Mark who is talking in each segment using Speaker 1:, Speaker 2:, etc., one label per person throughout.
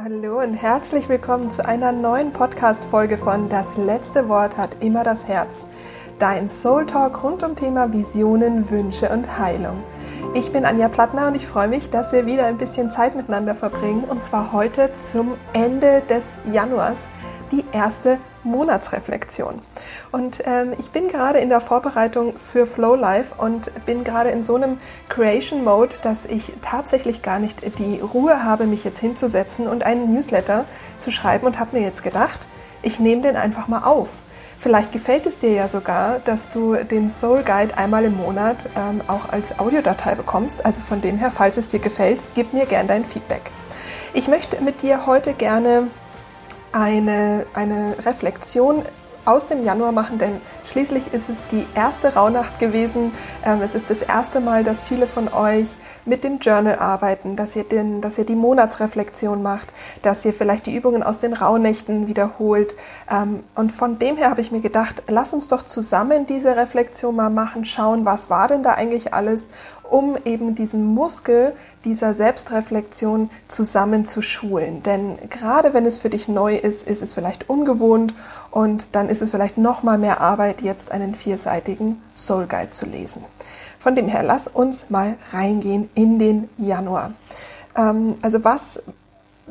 Speaker 1: Hallo und herzlich willkommen zu einer neuen Podcast-Folge von Das letzte Wort hat immer das Herz. Dein Soul Talk rund um Thema Visionen, Wünsche und Heilung. Ich bin Anja Plattner und ich freue mich, dass wir wieder ein bisschen Zeit miteinander verbringen und zwar heute zum Ende des Januars, die erste Monatsreflexion. Und ähm, ich bin gerade in der Vorbereitung für Flow Life und bin gerade in so einem Creation Mode, dass ich tatsächlich gar nicht die Ruhe habe, mich jetzt hinzusetzen und einen Newsletter zu schreiben und habe mir jetzt gedacht, ich nehme den einfach mal auf. Vielleicht gefällt es dir ja sogar, dass du den Soul Guide einmal im Monat ähm, auch als Audiodatei bekommst. Also von dem her, falls es dir gefällt, gib mir gern dein Feedback. Ich möchte mit dir heute gerne eine, eine Reflexion aus dem Januar machen, denn schließlich ist es die erste Rauhnacht gewesen. Ähm, es ist das erste Mal, dass viele von euch mit dem Journal arbeiten, dass ihr, den, dass ihr die Monatsreflexion macht, dass ihr vielleicht die Übungen aus den Rauhnächten wiederholt. Ähm, und von dem her habe ich mir gedacht, lass uns doch zusammen diese Reflexion mal machen, schauen, was war denn da eigentlich alles um eben diesen Muskel dieser Selbstreflexion zusammen zu schulen. Denn gerade wenn es für dich neu ist, ist es vielleicht ungewohnt und dann ist es vielleicht noch mal mehr Arbeit, jetzt einen vierseitigen Soul Guide zu lesen. Von dem her, lass uns mal reingehen in den Januar. Ähm, also was,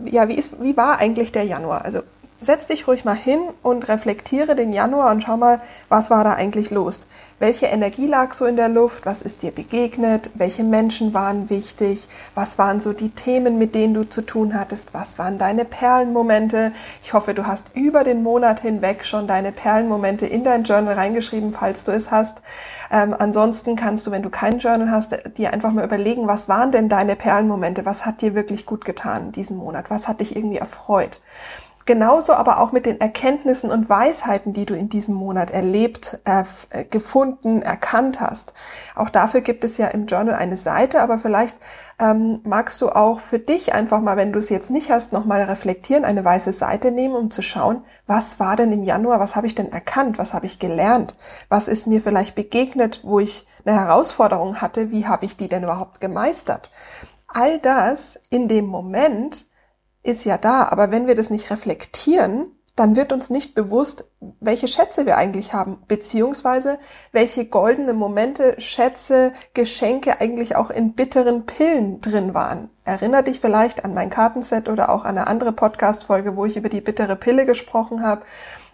Speaker 1: ja, wie ist, wie war eigentlich der Januar? Also setz dich ruhig mal hin und reflektiere den Januar und schau mal, was war da eigentlich los? Welche Energie lag so in der Luft? Was ist dir begegnet? Welche Menschen waren wichtig? Was waren so die Themen, mit denen du zu tun hattest? Was waren deine Perlenmomente? Ich hoffe, du hast über den Monat hinweg schon deine Perlenmomente in dein Journal reingeschrieben, falls du es hast. Ähm, ansonsten kannst du, wenn du kein Journal hast, dir einfach mal überlegen, was waren denn deine Perlenmomente? Was hat dir wirklich gut getan diesen Monat? Was hat dich irgendwie erfreut? Genauso aber auch mit den Erkenntnissen und Weisheiten, die du in diesem Monat erlebt, äh, gefunden, erkannt hast. Auch dafür gibt es ja im Journal eine Seite, aber vielleicht ähm, magst du auch für dich einfach mal, wenn du es jetzt nicht hast, nochmal reflektieren, eine weiße Seite nehmen, um zu schauen, was war denn im Januar, was habe ich denn erkannt, was habe ich gelernt, was ist mir vielleicht begegnet, wo ich eine Herausforderung hatte, wie habe ich die denn überhaupt gemeistert. All das in dem Moment, ist ja da, aber wenn wir das nicht reflektieren, dann wird uns nicht bewusst, welche Schätze wir eigentlich haben, beziehungsweise welche goldene Momente, Schätze, Geschenke eigentlich auch in bitteren Pillen drin waren. Erinner dich vielleicht an mein Kartenset oder auch an eine andere Podcast-Folge, wo ich über die bittere Pille gesprochen habe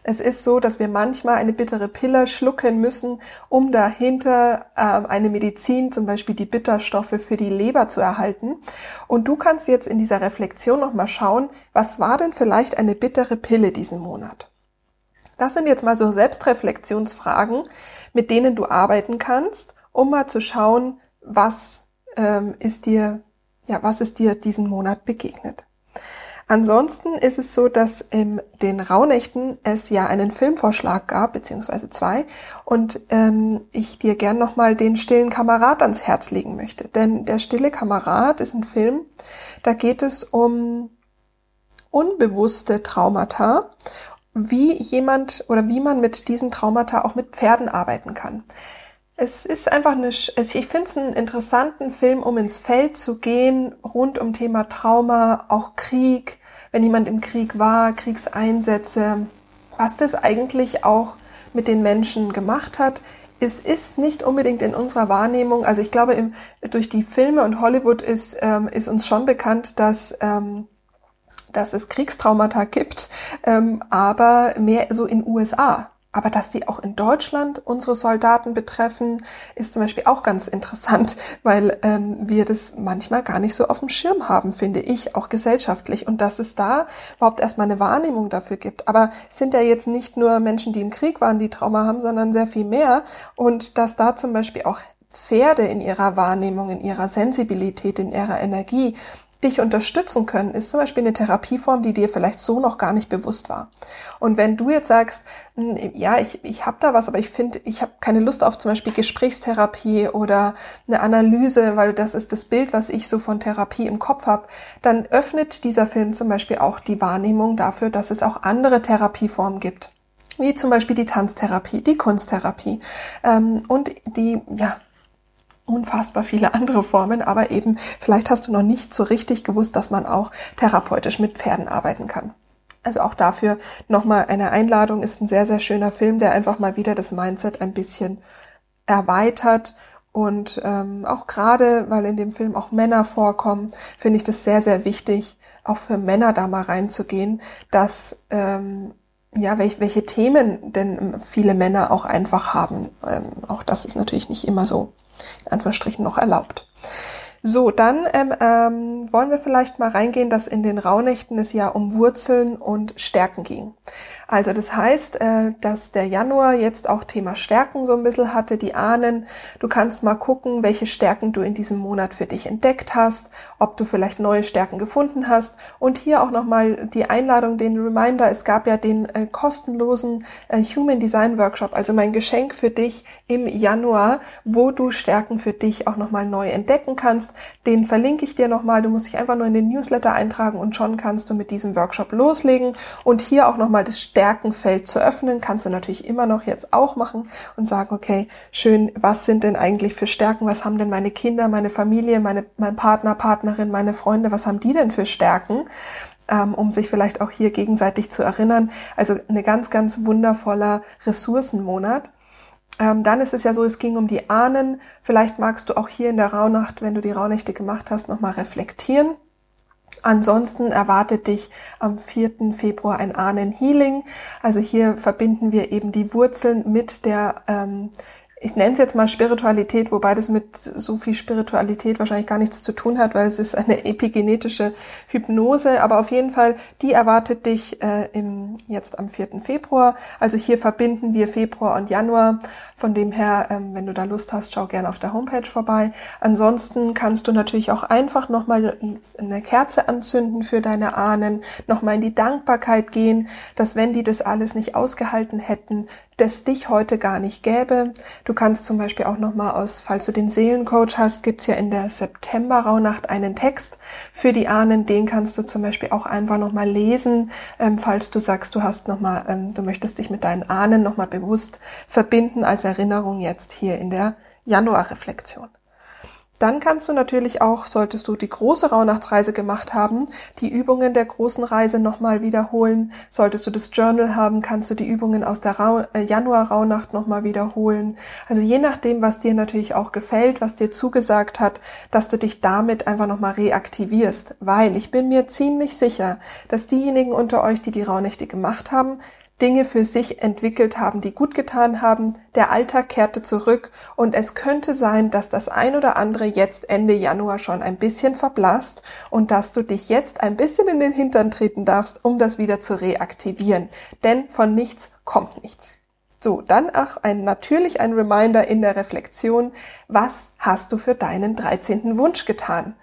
Speaker 1: es ist so, dass wir manchmal eine bittere Pille schlucken müssen, um dahinter äh, eine Medizin, zum Beispiel die Bitterstoffe für die Leber zu erhalten. Und du kannst jetzt in dieser Reflexion nochmal schauen, was war denn vielleicht eine bittere Pille diesen Monat? Das sind jetzt mal so Selbstreflexionsfragen, mit denen du arbeiten kannst, um mal zu schauen, was ähm, ist dir, ja, was ist dir diesen Monat begegnet. Ansonsten ist es so, dass in den Rauhnächten es ja einen Filmvorschlag gab, beziehungsweise zwei, und ähm, ich dir gern nochmal den stillen Kamerad ans Herz legen möchte. Denn der stille Kamerad ist ein Film, da geht es um unbewusste Traumata, wie jemand oder wie man mit diesen Traumata auch mit Pferden arbeiten kann. Es ist einfach eine, ich finde es einen interessanten Film, um ins Feld zu gehen, rund um Thema Trauma, auch Krieg, wenn jemand im Krieg war, Kriegseinsätze, was das eigentlich auch mit den Menschen gemacht hat. Es ist nicht unbedingt in unserer Wahrnehmung, also ich glaube, im, durch die Filme und Hollywood ist, ähm, ist uns schon bekannt, dass ähm, dass es Kriegstraumata gibt, ähm, aber mehr so in USA. Aber dass die auch in Deutschland unsere Soldaten betreffen, ist zum Beispiel auch ganz interessant, weil ähm, wir das manchmal gar nicht so auf dem Schirm haben, finde ich, auch gesellschaftlich. Und dass es da überhaupt erstmal eine Wahrnehmung dafür gibt. Aber es sind ja jetzt nicht nur Menschen, die im Krieg waren, die Trauma haben, sondern sehr viel mehr. Und dass da zum Beispiel auch Pferde in ihrer Wahrnehmung, in ihrer Sensibilität, in ihrer Energie dich unterstützen können, ist zum Beispiel eine Therapieform, die dir vielleicht so noch gar nicht bewusst war. Und wenn du jetzt sagst, hm, ja, ich, ich habe da was, aber ich finde, ich habe keine Lust auf zum Beispiel Gesprächstherapie oder eine Analyse, weil das ist das Bild, was ich so von Therapie im Kopf habe, dann öffnet dieser Film zum Beispiel auch die Wahrnehmung dafür, dass es auch andere Therapieformen gibt wie zum Beispiel die Tanztherapie, die Kunsttherapie ähm, und die ja unfassbar viele andere Formen, aber eben vielleicht hast du noch nicht so richtig gewusst, dass man auch therapeutisch mit Pferden arbeiten kann. Also auch dafür nochmal eine Einladung, ist ein sehr, sehr schöner Film, der einfach mal wieder das Mindset ein bisschen erweitert. Und ähm, auch gerade, weil in dem Film auch Männer vorkommen, finde ich das sehr, sehr wichtig, auch für Männer da mal reinzugehen, dass ähm, ja, welch, welche Themen denn viele Männer auch einfach haben. Ähm, auch das ist natürlich nicht immer so, in Anführungsstrichen, noch erlaubt. So, dann ähm, ähm, wollen wir vielleicht mal reingehen, dass in den Rauhnächten es ja um Wurzeln und Stärken ging. Also das heißt, äh, dass der Januar jetzt auch Thema Stärken so ein bisschen hatte, die Ahnen. Du kannst mal gucken, welche Stärken du in diesem Monat für dich entdeckt hast, ob du vielleicht neue Stärken gefunden hast. Und hier auch nochmal die Einladung, den Reminder. Es gab ja den äh, kostenlosen äh, Human Design Workshop, also mein Geschenk für dich im Januar, wo du Stärken für dich auch nochmal neu entdecken kannst. Den verlinke ich dir nochmal. Du musst dich einfach nur in den Newsletter eintragen und schon kannst du mit diesem Workshop loslegen. Und hier auch nochmal das Stärken Stärkenfeld zu öffnen, kannst du natürlich immer noch jetzt auch machen und sagen, okay, schön, was sind denn eigentlich für Stärken? Was haben denn meine Kinder, meine Familie, meine, mein Partner, Partnerin, meine Freunde, was haben die denn für Stärken? Ähm, um sich vielleicht auch hier gegenseitig zu erinnern. Also eine ganz, ganz wundervoller Ressourcenmonat. Ähm, dann ist es ja so, es ging um die Ahnen. Vielleicht magst du auch hier in der Rauhnacht, wenn du die Rauhnächte gemacht hast, nochmal reflektieren. Ansonsten erwartet dich am 4. Februar ein Ahnen-Healing. Also hier verbinden wir eben die Wurzeln mit der ähm, ich nenne es jetzt mal Spiritualität, wobei das mit so viel Spiritualität wahrscheinlich gar nichts zu tun hat, weil es ist eine epigenetische Hypnose. Aber auf jeden Fall, die erwartet dich äh, im, jetzt am 4. Februar. Also hier verbinden wir Februar und Januar. Von dem her, ähm, wenn du da Lust hast, schau gerne auf der Homepage vorbei. Ansonsten kannst du natürlich auch einfach nochmal eine Kerze anzünden für deine Ahnen, nochmal in die Dankbarkeit gehen, dass wenn die das alles nicht ausgehalten hätten, das dich heute gar nicht gäbe. Du kannst zum Beispiel auch nochmal aus, falls du den Seelencoach hast, gibt's ja in der September-Rauhnacht einen Text für die Ahnen. Den kannst du zum Beispiel auch einfach nochmal lesen, ähm, falls du sagst, du hast nochmal, ähm, du möchtest dich mit deinen Ahnen nochmal bewusst verbinden als Erinnerung jetzt hier in der Januarreflexion. Dann kannst du natürlich auch, solltest du die große Rauhnachtsreise gemacht haben, die Übungen der großen Reise nochmal wiederholen. Solltest du das Journal haben, kannst du die Übungen aus der Ra äh, Januar-Rauhnacht nochmal wiederholen. Also je nachdem, was dir natürlich auch gefällt, was dir zugesagt hat, dass du dich damit einfach nochmal reaktivierst. Weil ich bin mir ziemlich sicher, dass diejenigen unter euch, die die Rauhnächte gemacht haben, Dinge für sich entwickelt haben, die gut getan haben. Der Alltag kehrte zurück und es könnte sein, dass das ein oder andere jetzt Ende Januar schon ein bisschen verblasst und dass du dich jetzt ein bisschen in den Hintern treten darfst, um das wieder zu reaktivieren. Denn von nichts kommt nichts. So, dann auch ein, natürlich ein Reminder in der Reflexion. Was hast du für deinen 13. Wunsch getan?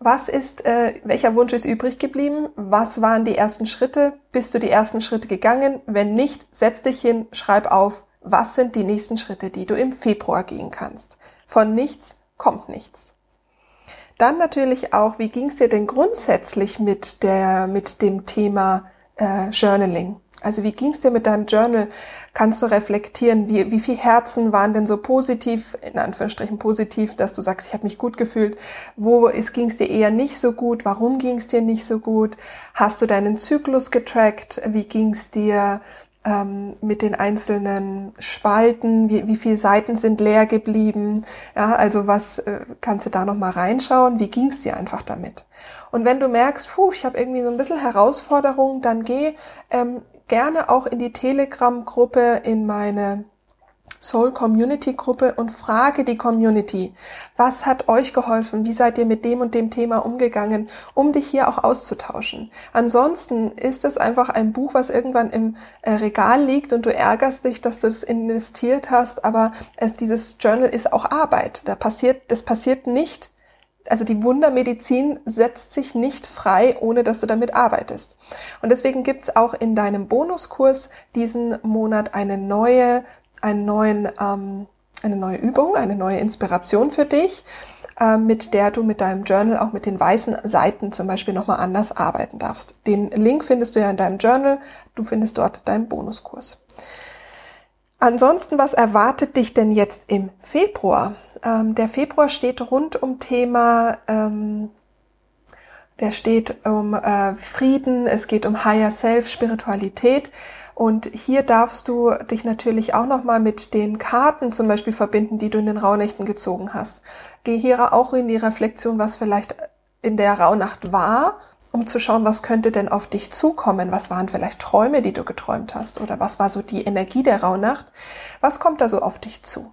Speaker 1: Was ist, äh, welcher Wunsch ist übrig geblieben? Was waren die ersten Schritte? Bist du die ersten Schritte gegangen? Wenn nicht, setz dich hin, schreib auf, was sind die nächsten Schritte, die du im Februar gehen kannst. Von nichts kommt nichts. Dann natürlich auch, wie ging es dir denn grundsätzlich mit der, mit dem Thema äh, Journaling? Also wie ging es dir mit deinem Journal? Kannst du reflektieren, wie, wie viel Herzen waren denn so positiv, in Anführungsstrichen positiv, dass du sagst, ich habe mich gut gefühlt. Wo ging es dir eher nicht so gut? Warum ging es dir nicht so gut? Hast du deinen Zyklus getrackt? Wie ging es dir ähm, mit den einzelnen Spalten? Wie, wie viele Seiten sind leer geblieben? Ja, also was äh, kannst du da noch mal reinschauen? Wie ging es dir einfach damit? Und wenn du merkst, puh, ich habe irgendwie so ein bisschen Herausforderung, dann geh ähm, gerne auch in die Telegram-Gruppe, in meine Soul Community Gruppe und frage die Community, was hat euch geholfen? Wie seid ihr mit dem und dem Thema umgegangen, um dich hier auch auszutauschen? Ansonsten ist es einfach ein Buch, was irgendwann im äh, Regal liegt und du ärgerst dich, dass du es investiert hast, aber es, dieses Journal ist auch Arbeit. Da passiert, das passiert nicht also die Wundermedizin setzt sich nicht frei, ohne dass du damit arbeitest. Und deswegen gibt's auch in deinem Bonuskurs diesen Monat eine neue, einen neuen, ähm, eine neue Übung, eine neue Inspiration für dich, äh, mit der du mit deinem Journal auch mit den weißen Seiten zum Beispiel nochmal anders arbeiten darfst. Den Link findest du ja in deinem Journal. Du findest dort deinen Bonuskurs. Ansonsten, was erwartet dich denn jetzt im Februar? Ähm, der Februar steht rund um Thema, ähm, der steht um äh, Frieden, es geht um Higher Self, Spiritualität. Und hier darfst du dich natürlich auch nochmal mit den Karten zum Beispiel verbinden, die du in den Rauhnächten gezogen hast. Geh hier auch in die Reflexion, was vielleicht in der Rauhnacht war, um zu schauen, was könnte denn auf dich zukommen? Was waren vielleicht Träume, die du geträumt hast? Oder was war so die Energie der Rauhnacht? Was kommt da so auf dich zu?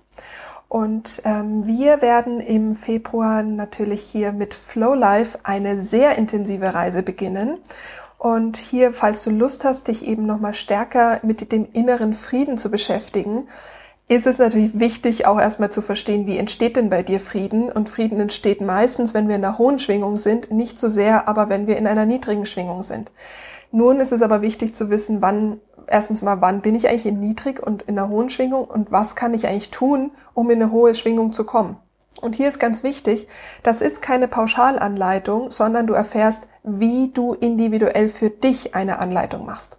Speaker 1: Und ähm, wir werden im Februar natürlich hier mit Flow Life eine sehr intensive Reise beginnen. Und hier, falls du Lust hast, dich eben nochmal stärker mit dem inneren Frieden zu beschäftigen, ist es natürlich wichtig, auch erstmal zu verstehen, wie entsteht denn bei dir Frieden? Und Frieden entsteht meistens, wenn wir in einer hohen Schwingung sind, nicht so sehr, aber wenn wir in einer niedrigen Schwingung sind. Nun ist es aber wichtig zu wissen, wann erstens mal, wann bin ich eigentlich in niedrig und in einer hohen Schwingung und was kann ich eigentlich tun, um in eine hohe Schwingung zu kommen. Und hier ist ganz wichtig, das ist keine Pauschalanleitung, sondern du erfährst, wie du individuell für dich eine Anleitung machst.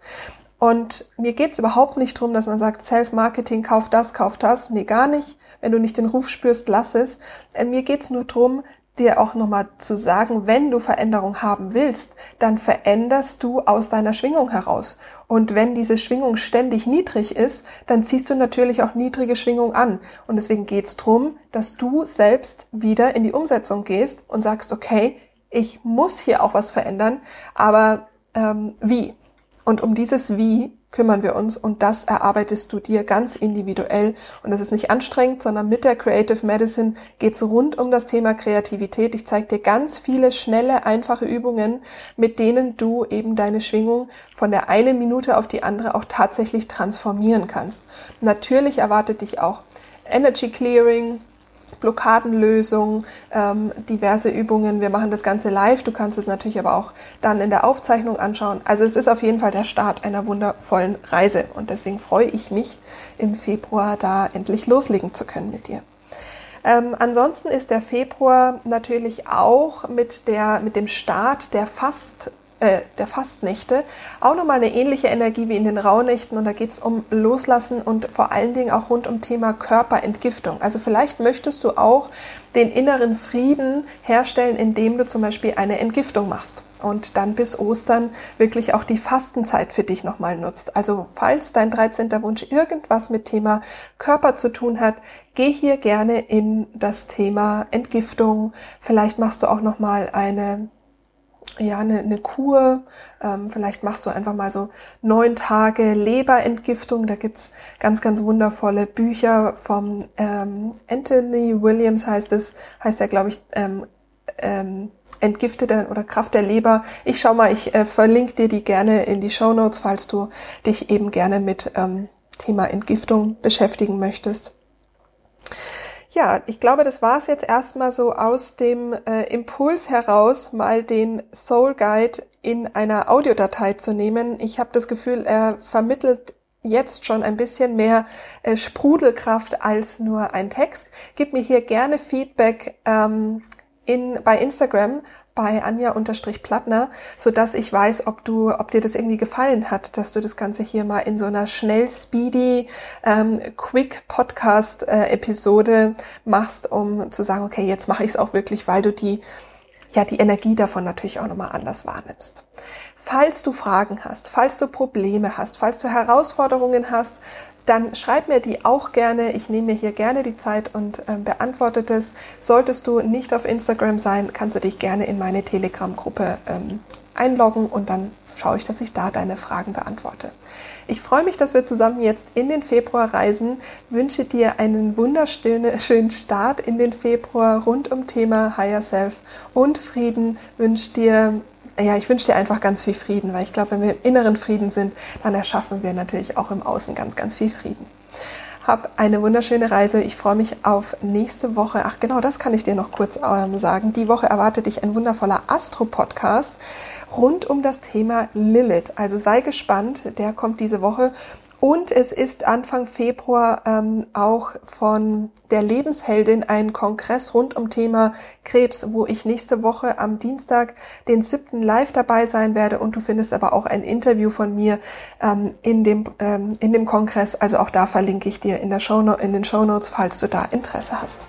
Speaker 1: Und mir geht's überhaupt nicht drum, dass man sagt, Self-Marketing, kauf das, kauf das. Nee, gar nicht. Wenn du nicht den Ruf spürst, lass es. Äh, mir geht's nur drum, dir auch nochmal zu sagen, wenn du Veränderung haben willst, dann veränderst du aus deiner Schwingung heraus. Und wenn diese Schwingung ständig niedrig ist, dann ziehst du natürlich auch niedrige Schwingung an. Und deswegen geht's drum, dass du selbst wieder in die Umsetzung gehst und sagst, okay, ich muss hier auch was verändern, aber ähm, wie? Und um dieses Wie kümmern wir uns und das erarbeitest du dir ganz individuell. Und das ist nicht anstrengend, sondern mit der Creative Medicine geht's rund um das Thema Kreativität. Ich zeige dir ganz viele schnelle, einfache Übungen, mit denen du eben deine Schwingung von der einen Minute auf die andere auch tatsächlich transformieren kannst. Natürlich erwartet dich auch Energy Clearing, Blockadenlösung, ähm, diverse Übungen. Wir machen das Ganze live. Du kannst es natürlich aber auch dann in der Aufzeichnung anschauen. Also es ist auf jeden Fall der Start einer wundervollen Reise und deswegen freue ich mich im Februar da endlich loslegen zu können mit dir. Ähm, ansonsten ist der Februar natürlich auch mit der mit dem Start der Fast äh, der Fastnächte auch nochmal eine ähnliche Energie wie in den Rauhnächten und da geht es um Loslassen und vor allen Dingen auch rund um Thema Körperentgiftung. Also vielleicht möchtest du auch den inneren Frieden herstellen, indem du zum Beispiel eine Entgiftung machst und dann bis Ostern wirklich auch die Fastenzeit für dich nochmal nutzt. Also falls dein 13. Wunsch irgendwas mit Thema Körper zu tun hat, geh hier gerne in das Thema Entgiftung. Vielleicht machst du auch nochmal eine ja, eine, eine Kur. Ähm, vielleicht machst du einfach mal so neun Tage Leberentgiftung. Da gibt's ganz, ganz wundervolle Bücher vom ähm, Anthony Williams heißt es, heißt er, glaube ich, ähm, ähm, Entgiftete oder Kraft der Leber. Ich schau mal, ich äh, verlinke dir die gerne in die Show Notes, falls du dich eben gerne mit ähm, Thema Entgiftung beschäftigen möchtest. Ja, ich glaube, das war es jetzt erstmal so aus dem äh, Impuls heraus, mal den Soul Guide in einer Audiodatei zu nehmen. Ich habe das Gefühl, er vermittelt jetzt schon ein bisschen mehr äh, Sprudelkraft als nur ein Text. Gib mir hier gerne Feedback ähm, in, bei Instagram bei Anja-Plattner, so dass ich weiß, ob du, ob dir das irgendwie gefallen hat, dass du das Ganze hier mal in so einer schnell, speedy, ähm, quick Podcast äh, machst, um zu sagen, okay, jetzt mache ich es auch wirklich, weil du die ja die Energie davon natürlich auch nochmal anders wahrnimmst. Falls du Fragen hast, falls du Probleme hast, falls du Herausforderungen hast, dann schreib mir die auch gerne. Ich nehme mir hier gerne die Zeit und ähm, beantworte das. Solltest du nicht auf Instagram sein, kannst du dich gerne in meine Telegram-Gruppe ähm, einloggen und dann schaue ich, dass ich da deine Fragen beantworte. Ich freue mich, dass wir zusammen jetzt in den Februar reisen. Wünsche dir einen wunderschönen Start in den Februar rund um Thema Higher Self und Frieden. Wünsche dir ja, ich wünsche dir einfach ganz viel Frieden, weil ich glaube, wenn wir im inneren Frieden sind, dann erschaffen wir natürlich auch im Außen ganz, ganz viel Frieden. Hab eine wunderschöne Reise. Ich freue mich auf nächste Woche. Ach genau, das kann ich dir noch kurz ähm, sagen. Die Woche erwartet dich ein wundervoller Astro-Podcast rund um das Thema Lilith. Also sei gespannt, der kommt diese Woche und es ist Anfang Februar ähm, auch von der Lebensheldin ein Kongress rund um Thema Krebs, wo ich nächste Woche am Dienstag den siebten live dabei sein werde. Und du findest aber auch ein Interview von mir ähm, in, dem, ähm, in dem Kongress. Also auch da verlinke ich dir in, der Show in den Show Notes, falls du da Interesse hast.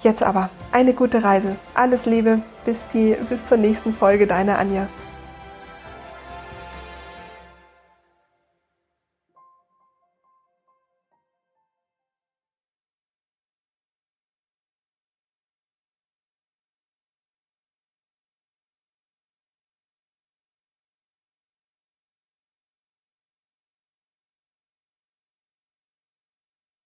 Speaker 1: Jetzt aber eine gute Reise. Alles Liebe. Bis, die, bis zur nächsten Folge. Deine Anja.